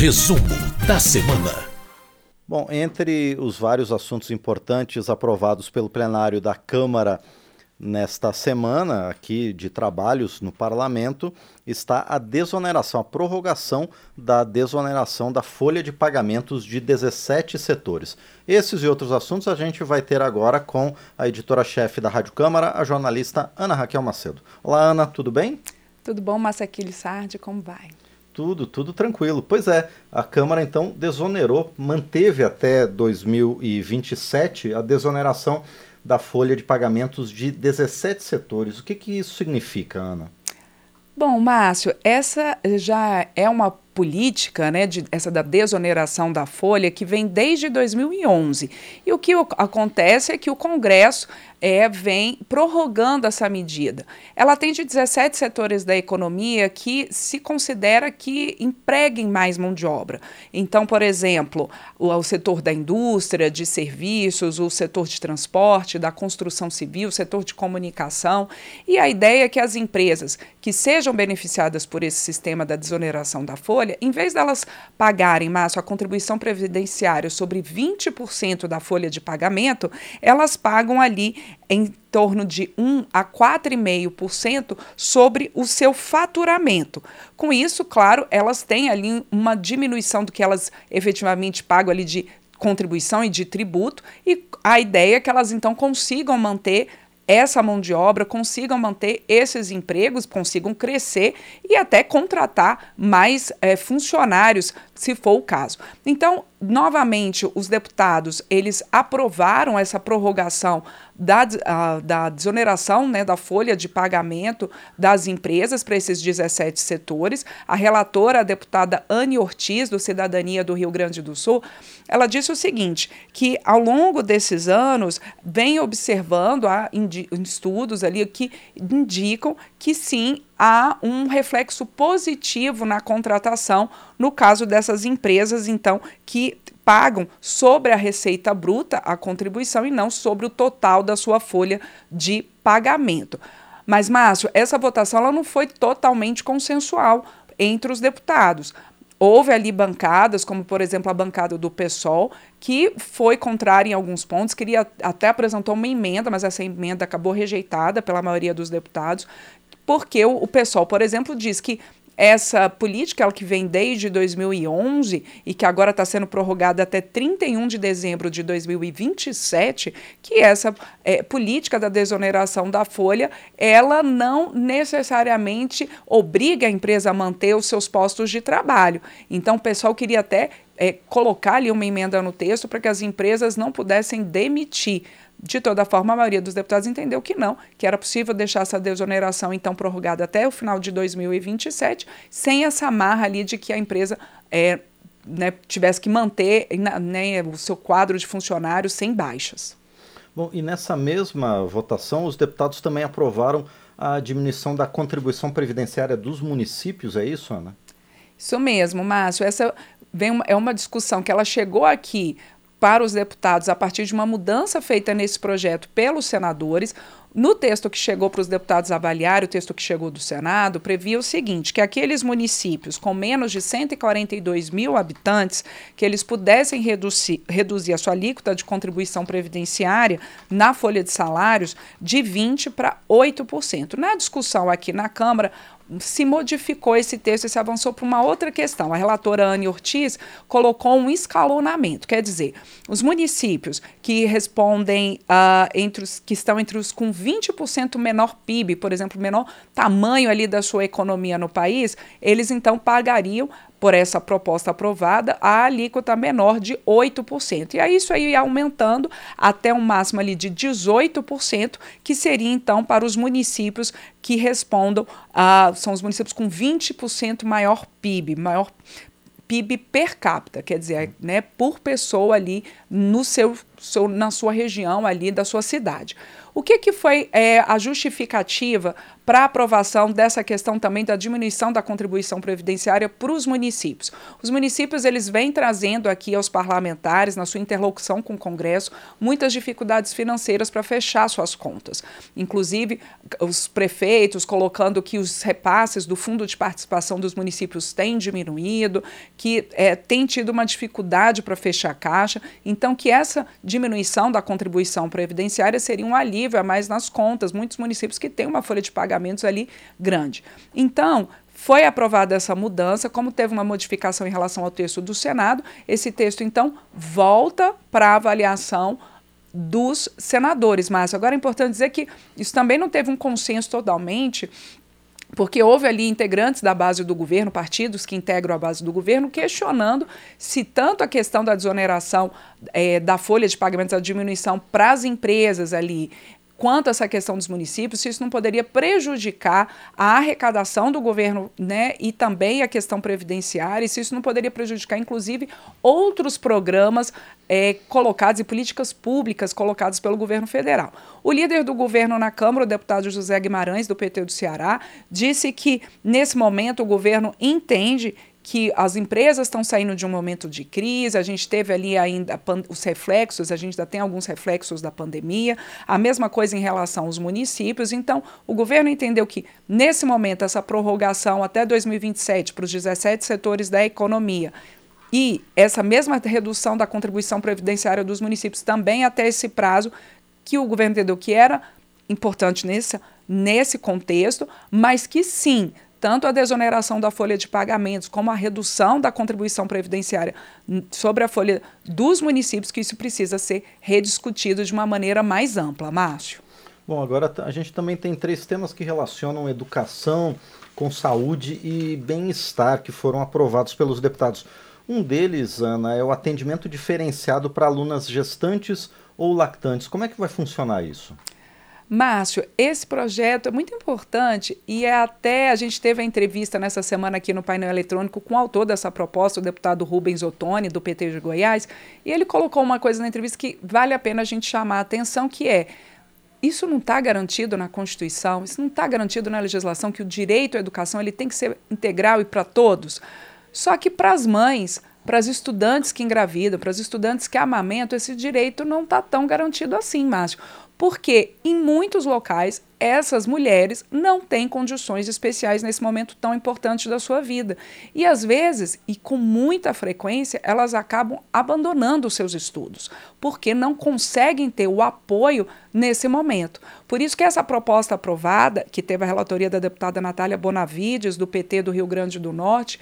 Resumo da semana. Bom, entre os vários assuntos importantes aprovados pelo plenário da Câmara nesta semana aqui de trabalhos no parlamento está a desoneração, a prorrogação da desoneração da folha de pagamentos de 17 setores. Esses e outros assuntos a gente vai ter agora com a editora-chefe da Rádio Câmara, a jornalista Ana Raquel Macedo. Olá, Ana, tudo bem? Tudo bom, Massaquile Sardi, como vai? Tudo, tudo tranquilo. Pois é, a Câmara então desonerou, manteve até 2027 a desoneração da folha de pagamentos de 17 setores. O que, que isso significa, Ana? Bom, Márcio, essa já é uma política, né, de, essa da desoneração da folha, que vem desde 2011. E o que acontece é que o Congresso é, vem prorrogando essa medida. Ela atende 17 setores da economia que se considera que empreguem mais mão de obra. Então, por exemplo, o, o setor da indústria, de serviços, o setor de transporte, da construção civil, o setor de comunicação. E a ideia é que as empresas que sejam beneficiadas por esse sistema da desoneração da folha, em vez delas pagarem, Márcio, a contribuição previdenciária sobre 20% da folha de pagamento, elas pagam ali em torno de 1 a 4,5% sobre o seu faturamento. Com isso, claro, elas têm ali uma diminuição do que elas efetivamente pagam ali de contribuição e de tributo, e a ideia é que elas então consigam manter essa mão de obra, consigam manter esses empregos, consigam crescer e até contratar mais é, funcionários, se for o caso. Então, novamente, os deputados eles aprovaram essa prorrogação da, a, da desoneração né, da folha de pagamento das empresas para esses 17 setores. A relatora, a deputada Anne Ortiz, do Cidadania do Rio Grande do Sul, ela disse o seguinte, que ao longo desses anos vem observando há estudos ali que indicam que sim há um reflexo positivo na contratação no caso dessas empresas, então, que pagam sobre a receita bruta a contribuição e não sobre o total da sua folha de pagamento. Mas, Márcio, essa votação ela não foi totalmente consensual entre os deputados. Houve ali bancadas, como por exemplo a bancada do PSOL, que foi contrária em alguns pontos, queria até apresentou uma emenda, mas essa emenda acabou rejeitada pela maioria dos deputados, porque o, o PSOL, por exemplo, diz que essa política, ela que vem desde 2011 e que agora está sendo prorrogada até 31 de dezembro de 2027, que essa é, política da desoneração da folha, ela não necessariamente obriga a empresa a manter os seus postos de trabalho. Então, o pessoal queria até é, colocar ali uma emenda no texto para que as empresas não pudessem demitir de toda forma, a maioria dos deputados entendeu que não, que era possível deixar essa desoneração então prorrogada até o final de 2027, sem essa amarra ali de que a empresa é, né, tivesse que manter né, o seu quadro de funcionários sem baixas. Bom, e nessa mesma votação, os deputados também aprovaram a diminuição da contribuição previdenciária dos municípios, é isso, Ana? Isso mesmo, Márcio. Essa vem uma, é uma discussão que ela chegou aqui para os deputados a partir de uma mudança feita nesse projeto pelos senadores. No texto que chegou para os deputados avaliar, o texto que chegou do Senado, previa o seguinte: que aqueles municípios com menos de 142 mil habitantes, que eles pudessem reduzir, reduzir a sua alíquota de contribuição previdenciária na folha de salários de 20% para 8%. Na discussão aqui na Câmara, se modificou esse texto e se avançou para uma outra questão. A relatora Anne Ortiz colocou um escalonamento, quer dizer, os municípios que respondem uh, entre os que estão entre os com 20% menor PIB, por exemplo, menor tamanho ali da sua economia no país, eles então pagariam por essa proposta aprovada a alíquota menor de 8%. E aí isso aí ia aumentando até um máximo ali de 18%, que seria então para os municípios que respondam a são os municípios com 20% maior PIB, maior PIB per capita, quer dizer, né, por pessoa ali no seu seu, na sua região ali da sua cidade. O que, que foi é, a justificativa para aprovação dessa questão também da diminuição da contribuição previdenciária para os municípios? Os municípios eles vêm trazendo aqui aos parlamentares, na sua interlocução com o Congresso, muitas dificuldades financeiras para fechar suas contas. Inclusive, os prefeitos colocando que os repasses do fundo de participação dos municípios têm diminuído, que é, tem tido uma dificuldade para fechar a caixa. Então, que essa diminuição da contribuição previdenciária seria um alívio a mais nas contas. Muitos municípios que têm uma folha de pagamentos ali grande. Então, foi aprovada essa mudança, como teve uma modificação em relação ao texto do Senado, esse texto, então, volta para avaliação dos senadores, Márcio. Agora é importante dizer que isso também não teve um consenso totalmente, porque houve ali integrantes da base do governo, partidos que integram a base do governo, questionando se tanto a questão da desoneração é, da folha de pagamentos, a diminuição para as empresas ali, quanto a essa questão dos municípios, se isso não poderia prejudicar a arrecadação do governo né, e também a questão previdenciária, e se isso não poderia prejudicar, inclusive, outros programas é, colocados e políticas públicas colocadas pelo governo federal. O líder do governo na Câmara, o deputado José Guimarães, do PT do Ceará, disse que, nesse momento, o governo entende que as empresas estão saindo de um momento de crise, a gente teve ali ainda os reflexos, a gente ainda tem alguns reflexos da pandemia, a mesma coisa em relação aos municípios. Então, o governo entendeu que, nesse momento, essa prorrogação até 2027 para os 17 setores da economia e essa mesma redução da contribuição previdenciária dos municípios também até esse prazo, que o governo entendeu que era importante nesse, nesse contexto, mas que sim tanto a desoneração da folha de pagamentos como a redução da contribuição previdenciária sobre a folha dos municípios, que isso precisa ser rediscutido de uma maneira mais ampla. Márcio. Bom, agora a gente também tem três temas que relacionam educação com saúde e bem-estar que foram aprovados pelos deputados. Um deles, Ana, é o atendimento diferenciado para alunas gestantes ou lactantes. Como é que vai funcionar isso? Márcio, esse projeto é muito importante e é até a gente teve a entrevista nessa semana aqui no painel eletrônico com o autor dessa proposta, o deputado Rubens Ottoni, do PT de Goiás, e ele colocou uma coisa na entrevista que vale a pena a gente chamar a atenção, que é isso não está garantido na Constituição, isso não está garantido na legislação que o direito à educação ele tem que ser integral e para todos. Só que para as mães, para as estudantes que engravidam, para as estudantes que amamentam, esse direito não está tão garantido assim, Márcio porque em muitos locais essas mulheres não têm condições especiais nesse momento tão importante da sua vida. E às vezes, e com muita frequência, elas acabam abandonando os seus estudos, porque não conseguem ter o apoio nesse momento. Por isso que essa proposta aprovada, que teve a relatoria da deputada Natália Bonavides, do PT do Rio Grande do Norte,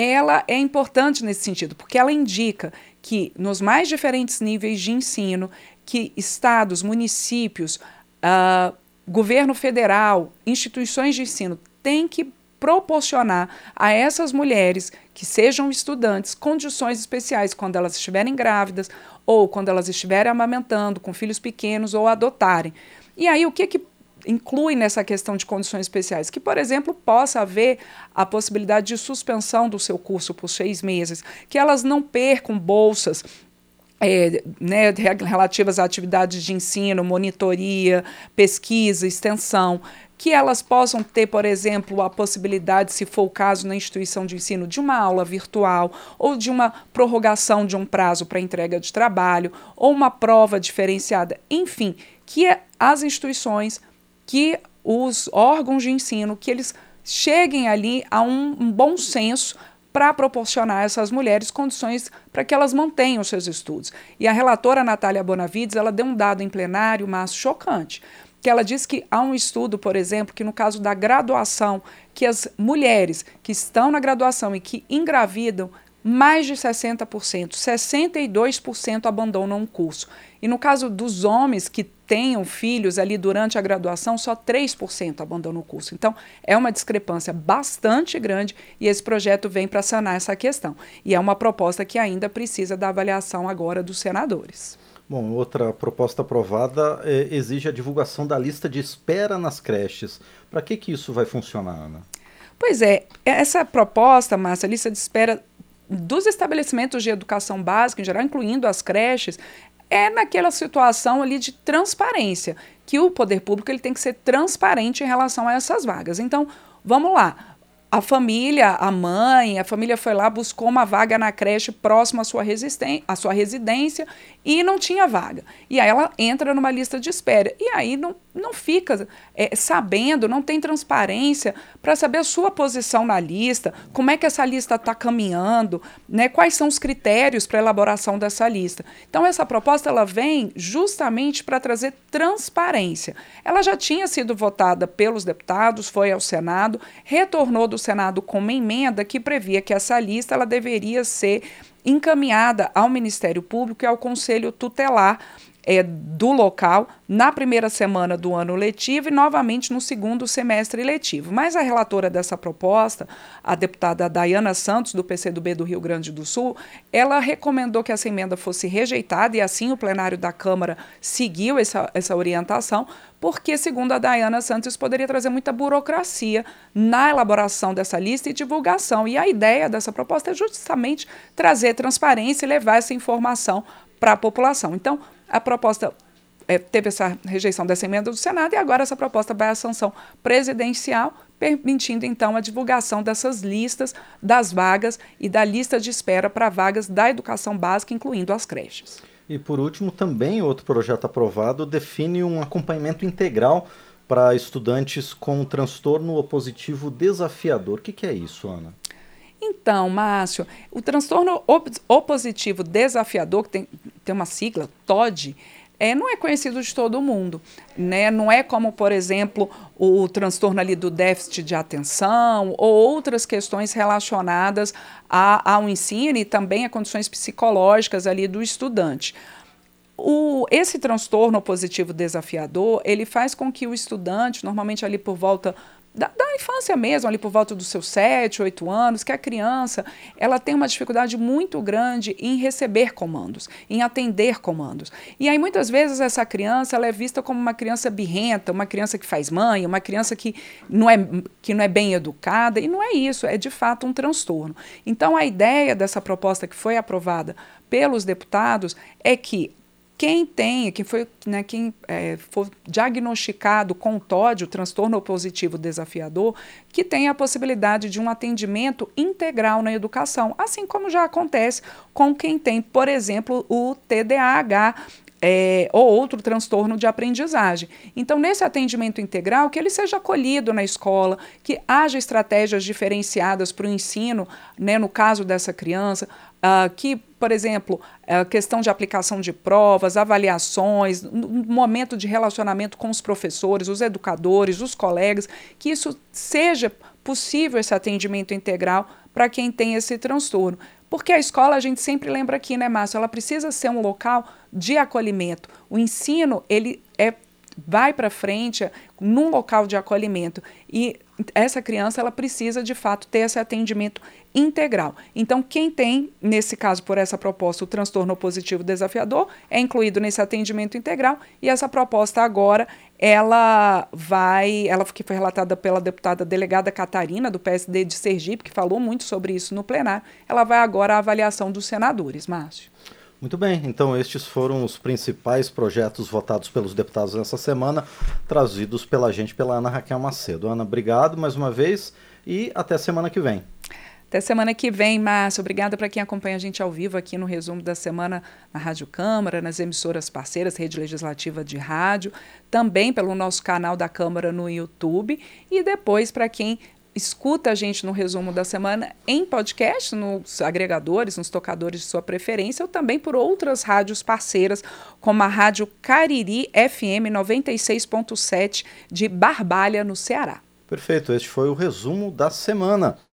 ela é importante nesse sentido, porque ela indica que nos mais diferentes níveis de ensino, que estados, municípios, uh, governo federal, instituições de ensino têm que proporcionar a essas mulheres que sejam estudantes condições especiais quando elas estiverem grávidas ou quando elas estiverem amamentando com filhos pequenos ou adotarem. E aí o que que inclui nessa questão de condições especiais? Que, por exemplo, possa haver a possibilidade de suspensão do seu curso por seis meses, que elas não percam bolsas é, né, relativas a atividades de ensino, monitoria, pesquisa, extensão, que elas possam ter, por exemplo, a possibilidade, se for o caso na instituição de ensino, de uma aula virtual ou de uma prorrogação de um prazo para entrega de trabalho ou uma prova diferenciada, enfim, que é as instituições, que os órgãos de ensino, que eles cheguem ali a um, um bom senso para proporcionar a essas mulheres condições para que elas mantenham seus estudos. E a relatora Natália Bonavides, ela deu um dado em plenário, mas chocante, que ela diz que há um estudo, por exemplo, que no caso da graduação, que as mulheres que estão na graduação e que engravidam, mais de 60%, 62% abandonam o curso. E no caso dos homens que tenham filhos ali durante a graduação, só 3% abandonam o curso. Então, é uma discrepância bastante grande e esse projeto vem para sanar essa questão. E é uma proposta que ainda precisa da avaliação agora dos senadores. Bom, outra proposta aprovada é, exige a divulgação da lista de espera nas creches. Para que, que isso vai funcionar, Ana? Pois é, essa proposta, Márcia, a lista de espera dos estabelecimentos de educação básica, em geral, incluindo as creches, é naquela situação ali de transparência, que o poder público ele tem que ser transparente em relação a essas vagas. Então, vamos lá a família, a mãe, a família foi lá, buscou uma vaga na creche próxima à sua, à sua residência e não tinha vaga. E aí ela entra numa lista de espera. E aí não, não fica é, sabendo, não tem transparência para saber a sua posição na lista, como é que essa lista está caminhando, né, quais são os critérios para elaboração dessa lista. Então, essa proposta ela vem justamente para trazer transparência. Ela já tinha sido votada pelos deputados, foi ao Senado, retornou do Senado com uma emenda que previa que essa lista ela deveria ser encaminhada ao Ministério Público e ao Conselho Tutelar é, do local na primeira semana do ano letivo e novamente no segundo semestre letivo. Mas a relatora dessa proposta, a deputada Dayana Santos, do PCdoB do Rio Grande do Sul, ela recomendou que essa emenda fosse rejeitada e assim o plenário da Câmara seguiu essa, essa orientação, porque, segundo a Dayana Santos, poderia trazer muita burocracia na elaboração dessa lista e divulgação. E a ideia dessa proposta é justamente trazer transparência e levar essa informação para a população. Então, a proposta é, teve essa rejeição dessa emenda do Senado e agora essa proposta vai à sanção presidencial, permitindo então a divulgação dessas listas das vagas e da lista de espera para vagas da educação básica, incluindo as creches. E por último, também outro projeto aprovado define um acompanhamento integral para estudantes com transtorno opositivo desafiador. O que, que é isso, Ana? Então, Márcio, o transtorno op opositivo desafiador, que tem, tem uma sigla, TOD, é, não é conhecido de todo mundo. Né? Não é como, por exemplo, o transtorno ali do déficit de atenção ou outras questões relacionadas a, ao ensino e também a condições psicológicas ali do estudante. O, esse transtorno positivo desafiador, ele faz com que o estudante, normalmente ali por volta da, da, infância mesmo, ali por volta dos seus sete, oito anos, que a criança ela tem uma dificuldade muito grande em receber comandos, em atender comandos. E aí muitas vezes essa criança ela é vista como uma criança birrenta, uma criança que faz mãe, uma criança que não é, que não é bem educada, e não é isso, é de fato um transtorno. Então a ideia dessa proposta que foi aprovada pelos deputados é que quem tem, quem foi, né, quem é, for diagnosticado com TOD, o transtorno opositivo desafiador, que tem a possibilidade de um atendimento integral na educação, assim como já acontece com quem tem, por exemplo, o TDAH, é, ou outro transtorno de aprendizagem. Então, nesse atendimento integral, que ele seja acolhido na escola, que haja estratégias diferenciadas para o ensino, né, no caso dessa criança, uh, que, por exemplo, a questão de aplicação de provas, avaliações, um momento de relacionamento com os professores, os educadores, os colegas, que isso seja possível esse atendimento integral para quem tem esse transtorno. Porque a escola, a gente sempre lembra aqui, né, Márcio? Ela precisa ser um local de acolhimento. O ensino, ele é vai para frente num local de acolhimento e essa criança ela precisa de fato ter esse atendimento integral. Então, quem tem, nesse caso, por essa proposta, o transtorno positivo desafiador, é incluído nesse atendimento integral e essa proposta agora ela vai, ela que foi relatada pela deputada delegada Catarina do PSD de Sergipe, que falou muito sobre isso no plenário, ela vai agora à avaliação dos senadores, Márcio. Muito bem, então estes foram os principais projetos votados pelos deputados nessa semana, trazidos pela gente, pela Ana Raquel Macedo. Ana, obrigado mais uma vez e até semana que vem. Até semana que vem, Márcio. Obrigada para quem acompanha a gente ao vivo aqui no resumo da semana na Rádio Câmara, nas emissoras parceiras, Rede Legislativa de Rádio, também pelo nosso canal da Câmara no YouTube e depois para quem escuta a gente no resumo da semana em podcast, nos agregadores, nos tocadores de sua preferência, ou também por outras rádios parceiras, como a Rádio Cariri FM 96.7 de Barbalha, no Ceará. Perfeito, este foi o resumo da semana.